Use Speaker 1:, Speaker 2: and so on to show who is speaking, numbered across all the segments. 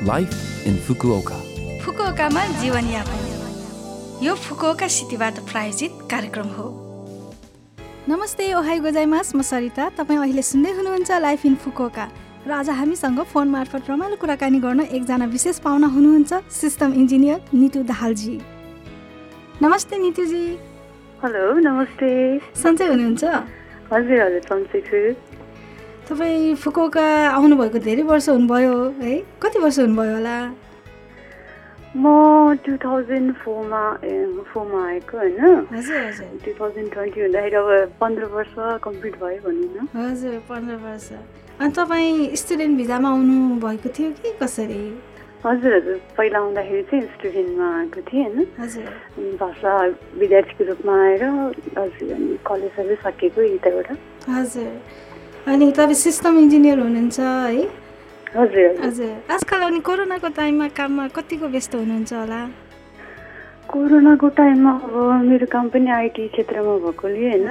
Speaker 1: Life in Fukuoka
Speaker 2: फुकुओकामा जीवनयापन यो Fukuoka सिटीबाट प्रायोजित कार्यक्रम हो। नमस्ते ओहाई गोजाइमास। म सरिता। तपाईँ अहिले सुन्दै हुनुहुन्छ लाइफ इन फुकुओका र आज हामीसँग फोन मार्फत रमाइलो कुराकानी गर्न एकजना विशेष पाहुना हुनुहुन्छ सिस्टम इन्जिनियर नितु दाहालजी। नमस्ते नितुजी।
Speaker 3: हेलो नमस्ते।
Speaker 2: सन्चै हुनुहुन्छ?
Speaker 3: हजुर हजुर सन्चै छु।
Speaker 2: तपाईँ फुकुओका आउनुभएको धेरै वर्ष हुनुभयो है? कति वर्ष हुनुभयो होला?
Speaker 3: म टु थाउजन्ड फोरमा फोरमा आएको होइन? टु थाउजन्ड ट्वेन्टी हुँदाखेरि अब पन्ध्र वर्ष कम्प्लिट भयो भनौँ न।
Speaker 2: हजुर पन्ध्र वर्ष। अनि तपाईँ स्टुडेन्ट भिजामा आउनु भएको थियो कि कसरी?
Speaker 3: हजुर हजुर। पहिला आउँदाखेरि चाहिँ स्टुडेन्टमा आएको थिएँ होइन? भाषा विद्यार्थीको रूपमा आएर हजुर अनि कलेजहरू सकेको यताबाट।
Speaker 2: हजुर। अनि तपाईँ सिस्टम इन्जिनियर हुनुहुन्छ है?
Speaker 3: हजुर।
Speaker 2: आजकल अनि कोरोनाको टाइममा काममा कतिको व्यस्त हुनुहुन्छ होला?
Speaker 3: कोरोनाको टाइममा अब मेरो काम पनि आइटी क्षेत्रमा भएकोले होइन?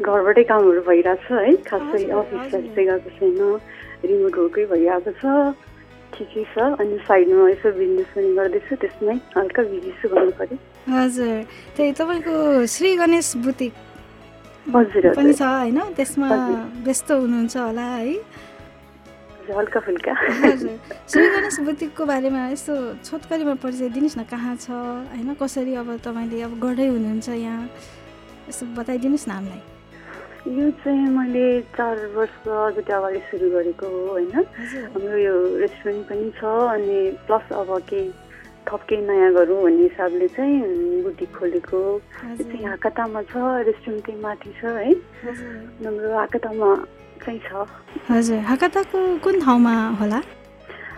Speaker 3: घरबाटै कामहरू भइरहेको छ है? खासै
Speaker 2: हजुर,
Speaker 3: अफिस
Speaker 2: हजुर।
Speaker 3: चाहिँ गएको छैन रिमोट वर्कै भइरहेको छ। ठिकै छ अनि साइडमा यसो बिजनेस पनि गर्दैछु त्यसमै हल्का बिजी छु भन्नु पऱ्यो।
Speaker 2: हजुर। त्यही तपाईँको श्री गणेश बुटिक। पनि छ होइन? त्यसमा। व्यस्त हुनुहुन्छ होला है?
Speaker 3: हल्का फुल्का।
Speaker 2: हजुर। श्री गणेश बुटिकको बारेमा यसो छोटकरीमा परिचय दिनुहोस् न कहाँ छ होइन? कसरी अब तपाईँले अब गर्दै हुनुहुन्छ यहाँ? यसो बताइदिनुहोस् न हामीलाई।
Speaker 3: यो चाहिँ मैले चार वर्ष जति अगाडि सुरु गरेको हो होइन? हाम्रो यो रेस्टुरेन्ट पनि छ अनि प्लस अब केही थप केही नयाँ गरौँ भन्ने हिसाबले चाहिँ बुटिक खोलेको। चाहिँ हाकातामा छ रेस्टुरेन्ट चाहिँ माथि छ है। हाम्रो हाकातामा चाहिँ छ।
Speaker 2: हजुर हाकाताको कुन ठाउँमा होला?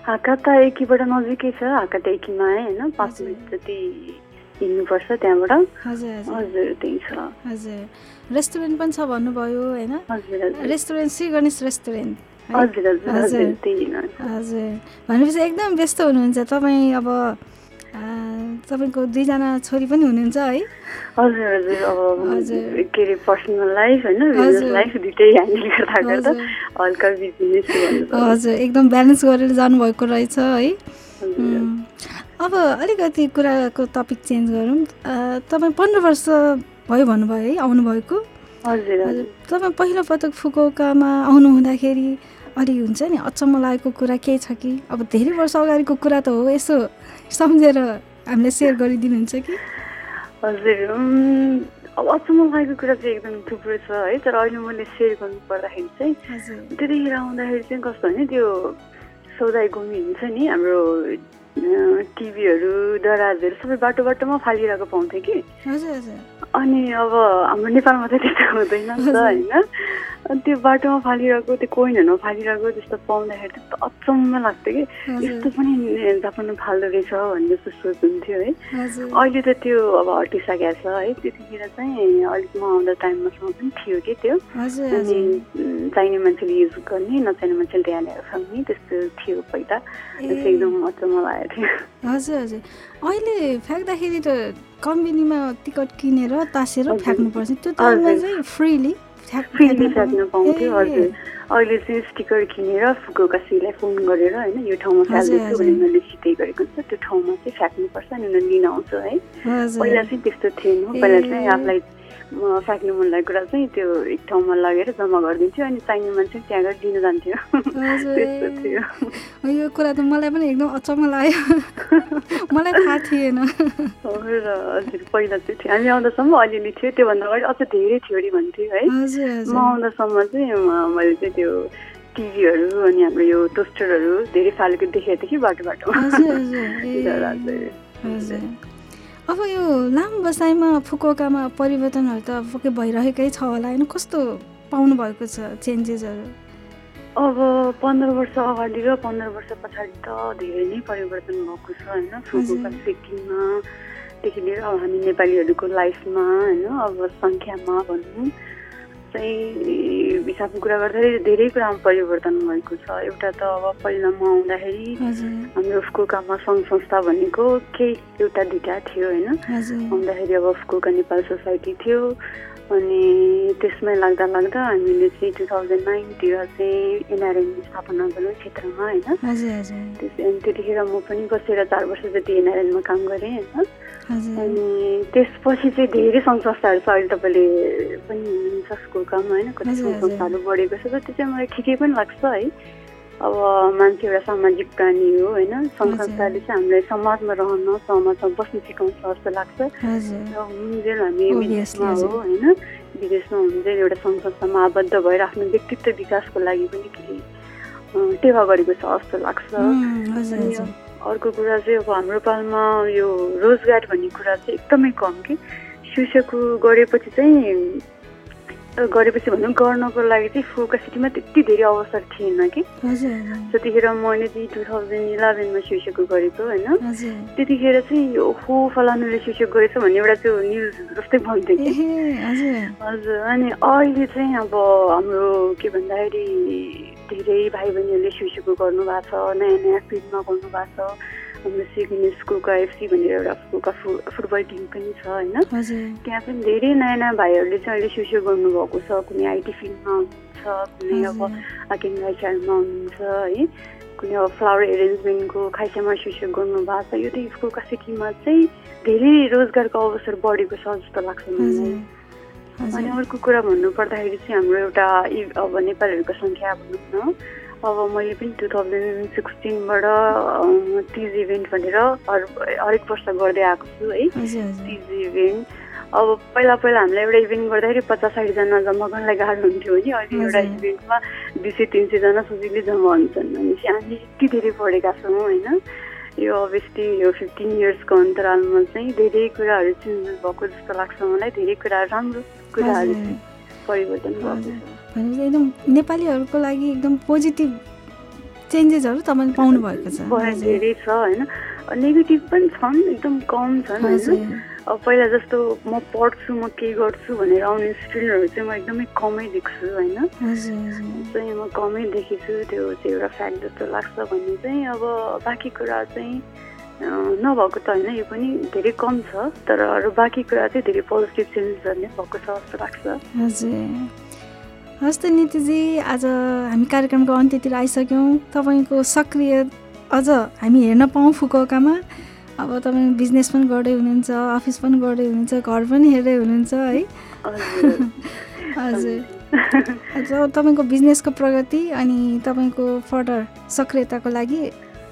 Speaker 3: हाकाता एकीबाट नजिकै छ हाकाता एकीमा है होइन? पाँच। मिनट जति हिँड्नुपर्छ त्यहाँबाट।
Speaker 2: हजुर
Speaker 3: त्यही छ।
Speaker 2: हजुर। रेस्टुरेन्ट पनि छ भन्नुभयो होइन? Restaurant Shri Ganesh restaurant?
Speaker 3: हजुर हजुर
Speaker 2: हजुर।
Speaker 3: त्यही
Speaker 2: भनेपछि एकदम व्यस्त हुनुहुन्छ तपाईँ अब तपाईँको दुईजना छोरी पनि हुनुहुन्छ है?
Speaker 3: हजुर हजुर अब। के अरे पर्सनल लाइफ होइन लाइफ दुइटै ह्यान्डल गर्दा गर्दा। हल्का।
Speaker 2: हजुर एकदम ब्यालेन्स गरेर जानुभएको रहेछ है। अब अलिकति कुराको टपिक चेन्ज गरौँ। तपाईँ पन्ध्र वर्ष भयो भन्नुभयो है आउनुभएको।
Speaker 3: हजुर
Speaker 2: हजुर
Speaker 3: हजुर।
Speaker 2: तपाईँ पहिलो पटक फुकुकामा आउनु हुँदाखेरि अलि हुन्छ नि अचम्म लागेको कुरा केही छ कि? अब धेरै वर्ष अगाडिको कुरा त हो यसो सम्झेर हामीलाई सेयर गरिदिनुहुन्छ कि?
Speaker 3: हजुर अब अचम्म लागेको कुरा चाहिँ एकदम थुप्रो छ है तर अहिले मैले सेयर गर्नु पर्दाखेरि चाहिँ त्यतिखेर आउँदाखेरि चाहिँ कस्तो भने त्यो सौदाइ गोमी हुन्छ नि हाम्रो टिभीहरू दराजहरू सबै बाटो बाटोमा फालिरहेको पाउँथ्यो कि। अनि अब हाम्रो नेपालमा चाहिँ त्यस्तो हुँदैन नि त होइन? अनि त्यो बाटोमा फालिरहेको त्यो कोइनहरूमा फालिरहेको त्यस्तो पाउँदाखेरि त्यस्तो अचम्म लाग्थ्यो कि। यस्तो पनि जापानमा फाल्दो रहेछ भन्ने जस्तो सोच हुन्थ्यो है। अहिले त त्यो अब हटिसकेको छ है। त्यतिखेर चाहिँ अलिक म आउँदा टाइममासम्म पनि थियो कि त्यो। अनि चाहिने मान्छेले युज गर्ने नचाहिने मान्छेले ल्याएर फ्याँक्ने त्यस्तो थियो पहिला। एकदम अचम्म लागेको थियो
Speaker 2: हजुर हजुर। अहिले फ्याँक्दाखेरि त कम्पनीमा टिकट किनेर तासेर। फ्याँक्नुपर्छ। त्यो टाइममा। चाहिँ फ्रिली
Speaker 3: फ्रीली फ्याँक्न पाउँथ्यो हजुर। अहिले चाहिँ स्टिकर किनेर फुकुकासीलाई फोन गरेर होइन यो ठाउँमा फ्याल्दैछु
Speaker 2: हजुर।
Speaker 3: भने उनीहरूले सिधै गरेको हुन्छ त्यो ठाउँमा चाहिँ फ्याँक्नुपर्छ अनि उनीहरूले लिन आउँछ है। पहिला चाहिँ त्यस्तो थिएन। पहिला। चाहिँ आफूलाई फ्याँक्नु मन लागेको कुरा चाहिँ त्यो एक ठाउँमा लगेर जम्मा गरिदिन्थ्यो अनि चाहिने मान्छे त्यहाँ गएर लिन जान्थ्यो।
Speaker 2: यो कुरा त मलाई पनि एकदम अचम्म लाग्यो। मलाई थाहा थिएन।
Speaker 3: र हजुर पहिला चाहिँ थियो। हामी आउँदासम्म अलिअलि थियो। त्योभन्दा अगाडि अझ धेरै थियो अरे भन्थ्यो है। म आउँदासम्म चाहिँ मैले चाहिँ त्यो टिभीहरू अनि हाम्रो यो टोस्टरहरू धेरै फालेको देखेको थिएँ कि बाटो बाटोमा
Speaker 2: अब यो लामो बसाइमा फुकुकामा परिवर्तनहरू त पक्कै भइरहेकै छ होला। होइन कस्तो पाउनु भएको छ चेन्जेसहरू
Speaker 3: अब पन्ध्र वर्ष अगाडि र पन्ध्र वर्ष पछाडि त धेरै नै परिवर्तन भएको छ होइन? फुकुका सिक्किममादेखि लिएर अब हामी नेपालीहरूको लाइफमा होइन? अब सङ्ख्यामा भनौँ। चाहिँ हिसाबको कुरा गर्दाखेरि धेरै कुरामा परिवर्तन भएको छ। एउटा त अब पहिला म आउँदाखेरि हाम्रो फुकुकामा सङ्घ संस्था भनेको केही एउटा दुइटा थियो होइन? आउँदाखेरि अब फुकुका नेपाल सोसाइटी थियो अनि त्यसमै लाग्दा लाग्दा हामीले चाहिँ टु थाउजन्ड नाइनतिर चाहिँ एनआरएन स्थापना गऱ्यौँ क्षेत्रमा होइन। अनि त्यतिखेर म पनि बसेर चार वर्ष जति एनआरएनमा काम गरेँ होइन। अनि त्यसपछि चाहिँ धेरै सङ्घ संस्थाहरू छ अहिले तपाईँले पनि हुनुहुन्छ स्कुल काम होइन कति सङ्घ संस्थाहरू बढेको छ त्यो चाहिँ मलाई ठिकै पनि लाग्छ है। अब मान्छे एउटा सामाजिक प्राणी हो होइन? सङ्घ संस्थाले चाहिँ हामीलाई समाजमा रहन समाजमा बस्नु सिकाउँछ जस्तो लाग्छ। र हुन्जेल हामी विदेशमा हो होइन? विदेशमा हुन्जेल एउटा सङ्घ संस्थामा आबद्ध भएर आफ्नो व्यक्तित्व विकासको लागि पनि केही टेवा गरेको छ जस्तो लाग्छ। अर्को कुरा चाहिँ अब हाम्रो पालमा यो रोजगार भन्ने कुरा चाहिँ एकदमै कम कि? सुइसकु गरेपछि चाहिँ गरेपछि भनौँ गर्नको लागि चाहिँ फुका सिटीमा त्यति धेरै अवसर थिएन कि। त्यतिखेर मैले चाहिँ टु थाउजन्ड इलेभेनमा सुइसकु गरेको होइन त्यतिखेर चाहिँ हो फलानुले सुइसक गरेछ भन्ने एउटा त्यो न्युज जस्तै भन्थ्यो कि। हजुर। अनि अहिले चाहिँ अब हाम्रो के भन्दाखेरि धेरै भाइ बहिनीहरूले सुइसकु गर्नुभएको छ नयाँ नयाँ फिल्डमा गर्नुभएको छ। हाम्रो सिग्ने स्कुलको एफसी भनेर एउटा स्कुलका फु फुटबल टिम पनि छ होइन त्यहाँ पनि धेरै नयाँ नयाँ भाइहरूले चाहिँ अहिले सुसु गर्नुभएको छ कुनै आइटी फिल्डमा हुनुहुन्छ कुनै अब एग्रिकल्चरमा हुनुहुन्छ है कुनै अब फ्लावर एरेन्जमेन्टको खाइसामा सुसु गर्नुभएको छ यो त स्कुलका सिटीमा चाहिँ धेरै रोजगारको अवसर बढेको छ जस्तो लाग्छ मलाई अनि अर्को कुरा भन्नुपर्दाखेरि चाहिँ हाम्रो एउटा अब नेपालीहरूको सङ्ख्या भनौँ न अब मैले पनि टु थाउजन्ड सिक्सटिनबाट तिज इभेन्ट भनेर हर हरेक वर्ष गर्दै आएको छु है। तिज इभेन्ट। अब पहिला पहिला हामीलाई एउटा इभेन्ट गर्दाखेरि पचास साठीजना जम्मा गर्नलाई गाह्रो हुन्थ्यो नि। अहिले एउटा इभेन्टमा दुई सय तिन सयजना सजिलै जम्मा हुन्छन्। भनेपछि हामी यति धेरै पढेका छौँ होइन। यो अभियसली यो फिफ्टिन इयर्सको अन्तरालमा चाहिँ धेरै कुराहरू चेन्जेस भएको जस्तो लाग्छ मलाई। धेरै कुराहरू राम्रो कुराहरू परिवर्तन भएको छ।
Speaker 2: भनेपछि एकदम नेपालीहरूको लागि एकदम पोजिटिभ चेन्जेसहरू तपाईँले पाउनु भएको छ।
Speaker 3: धेरै छ होइन? नेगेटिभ पनि छन् एकदम कम छन् होइन? अब पहिला जस्तो म पढ्छु म के गर्छु भनेर आउने स्टुडेन्टहरू चाहिँ म एकदमै कमै देख्छु होइन? चाहिँ म कमै देखेछु त्यो चाहिँ एउटा फ्याक्ट जस्तो लाग्छ भन्ने चाहिँ अब बाँकी कुरा चाहिँ नभएको त होइन यो पनि धेरै कम छ तर अरू बाँकी कुरा चाहिँ धेरै पोजिटिभ चेन्जेसहरू नै भएको छ जस्तो लाग्छ।
Speaker 2: हजुर हस् त नितिजी आज हामी कार्यक्रमको अन्त्यतिर आइसक्यौँ। तपाईँको सक्रिय अझ हामी हेर्न पाऊँ फुकौकामा। अब तपाईँ बिजनेस पनि गर्दै हुनुहुन्छ अफिस पनि गर्दै हुनुहुन्छ घर पनि हेर्दै हुनुहुन्छ है? हजुर। तपाईँको बिजनेसको प्रगति अनि तपाईँको फर्दर सक्रियताको लागि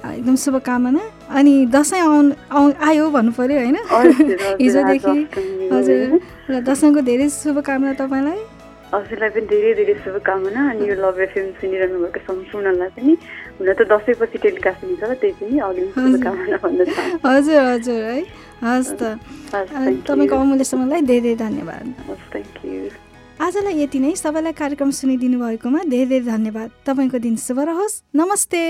Speaker 2: एकदम शुभकामना। अनि दसैँ आउनु आउ आयो भन्नु पऱ्यो होइन हिजोदेखि। हजुर। र दसैँको धेरै शुभकामना तपाईँलाई।
Speaker 3: हजुरलाई पनि धेरै धेरै शुभकामना अनि यो लभ एफएम सुनिरहनु भएको सम्पूर्णलाई पनि हुन त दसैँपछि टेलिकास्ट हुन्छ त्यही पनि अघि शुभकामना भन्न चाहन्छु
Speaker 2: हजुर हजुर है हस् त तपाईँको अमूल्य समयलाई धेरै धेरै धन्यवाद
Speaker 3: हस् थ्याङ्क यू
Speaker 2: आजलाई यति नै सबैलाई कार्यक्रम सुनिदिनु भएकोमा धेरै धेरै धन्यवाद तपाईँको दिन शुभ रहोस् नमस्ते